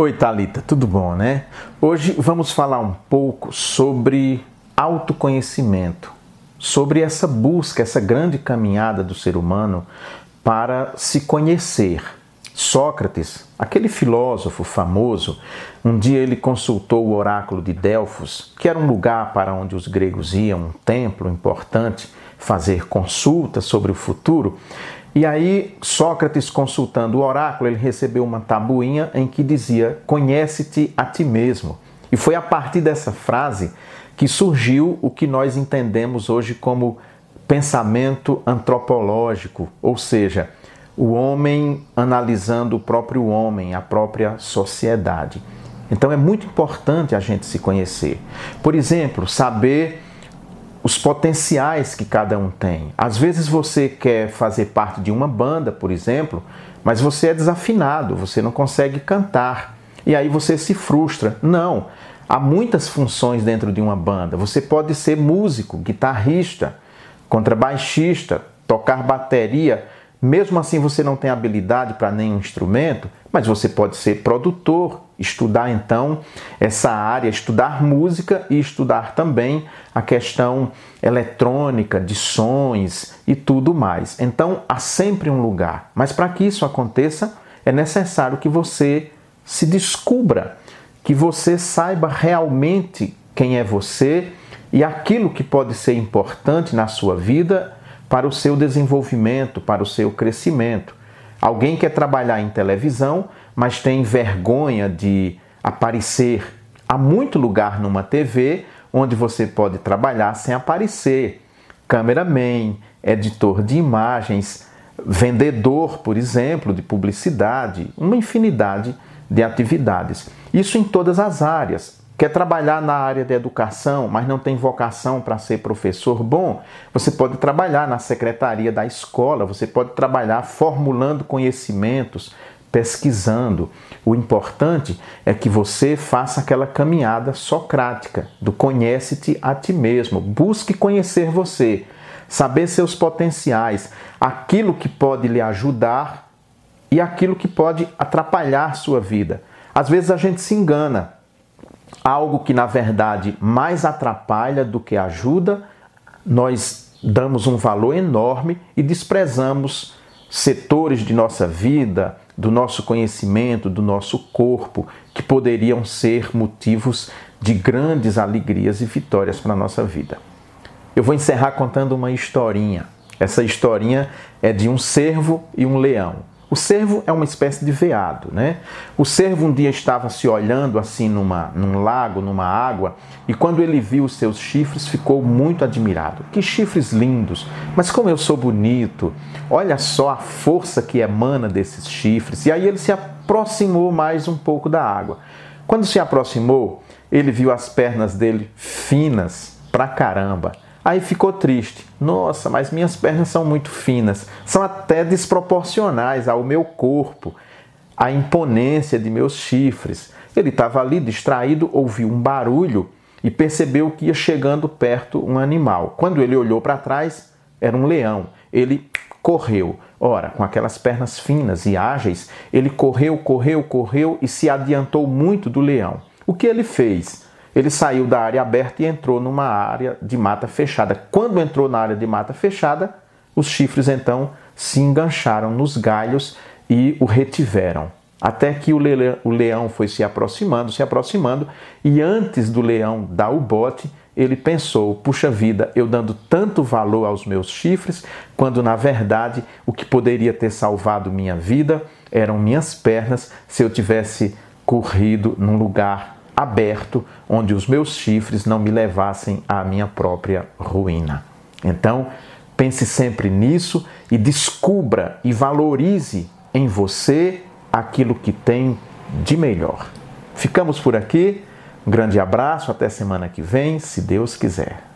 Oi, Talita, tudo bom, né? Hoje vamos falar um pouco sobre autoconhecimento, sobre essa busca, essa grande caminhada do ser humano para se conhecer. Sócrates, aquele filósofo famoso, um dia ele consultou o oráculo de Delfos, que era um lugar para onde os gregos iam, um templo importante, fazer consultas sobre o futuro. E aí, Sócrates, consultando o oráculo, ele recebeu uma tabuinha em que dizia: Conhece-te a ti mesmo. E foi a partir dessa frase que surgiu o que nós entendemos hoje como pensamento antropológico, ou seja, o homem analisando o próprio homem, a própria sociedade. Então é muito importante a gente se conhecer. Por exemplo, saber os potenciais que cada um tem. Às vezes você quer fazer parte de uma banda, por exemplo, mas você é desafinado, você não consegue cantar. E aí você se frustra. Não, há muitas funções dentro de uma banda. Você pode ser músico, guitarrista, contrabaixista, tocar bateria. Mesmo assim você não tem habilidade para nenhum instrumento, mas você pode ser produtor, estudar então essa área, estudar música e estudar também a questão eletrônica, de sons e tudo mais. Então há sempre um lugar, mas para que isso aconteça é necessário que você se descubra, que você saiba realmente quem é você e aquilo que pode ser importante na sua vida para o seu desenvolvimento, para o seu crescimento. Alguém quer trabalhar em televisão, mas tem vergonha de aparecer. Há muito lugar numa TV onde você pode trabalhar sem aparecer. Cameraman, editor de imagens, vendedor, por exemplo, de publicidade, uma infinidade de atividades. Isso em todas as áreas. Quer trabalhar na área da educação, mas não tem vocação para ser professor bom? Você pode trabalhar na secretaria da escola, você pode trabalhar formulando conhecimentos, pesquisando. O importante é que você faça aquela caminhada socrática do conhece-te a ti mesmo. Busque conhecer você, saber seus potenciais, aquilo que pode lhe ajudar e aquilo que pode atrapalhar sua vida. Às vezes a gente se engana algo que na verdade mais atrapalha do que ajuda, nós damos um valor enorme e desprezamos setores de nossa vida, do nosso conhecimento, do nosso corpo, que poderiam ser motivos de grandes alegrias e vitórias para a nossa vida. Eu vou encerrar contando uma historinha. Essa historinha é de um cervo e um leão. O cervo é uma espécie de veado, né? O cervo um dia estava se olhando assim numa, num lago, numa água, e quando ele viu os seus chifres, ficou muito admirado. Que chifres lindos! Mas como eu sou bonito! Olha só a força que emana desses chifres. E aí ele se aproximou mais um pouco da água. Quando se aproximou, ele viu as pernas dele finas pra caramba Aí ficou triste. Nossa, mas minhas pernas são muito finas, são até desproporcionais ao meu corpo, à imponência de meus chifres. Ele estava ali distraído, ouviu um barulho e percebeu que ia chegando perto um animal. Quando ele olhou para trás, era um leão. Ele correu. Ora, com aquelas pernas finas e ágeis, ele correu, correu, correu e se adiantou muito do leão. O que ele fez? Ele saiu da área aberta e entrou numa área de mata fechada. Quando entrou na área de mata fechada, os chifres então se engancharam nos galhos e o retiveram. Até que o leão foi se aproximando, se aproximando, e antes do leão dar o bote, ele pensou: puxa vida, eu dando tanto valor aos meus chifres, quando na verdade o que poderia ter salvado minha vida eram minhas pernas se eu tivesse corrido num lugar aberto, onde os meus chifres não me levassem à minha própria ruína. Então, pense sempre nisso e descubra e valorize em você aquilo que tem de melhor. Ficamos por aqui. Um grande abraço, até semana que vem, se Deus quiser.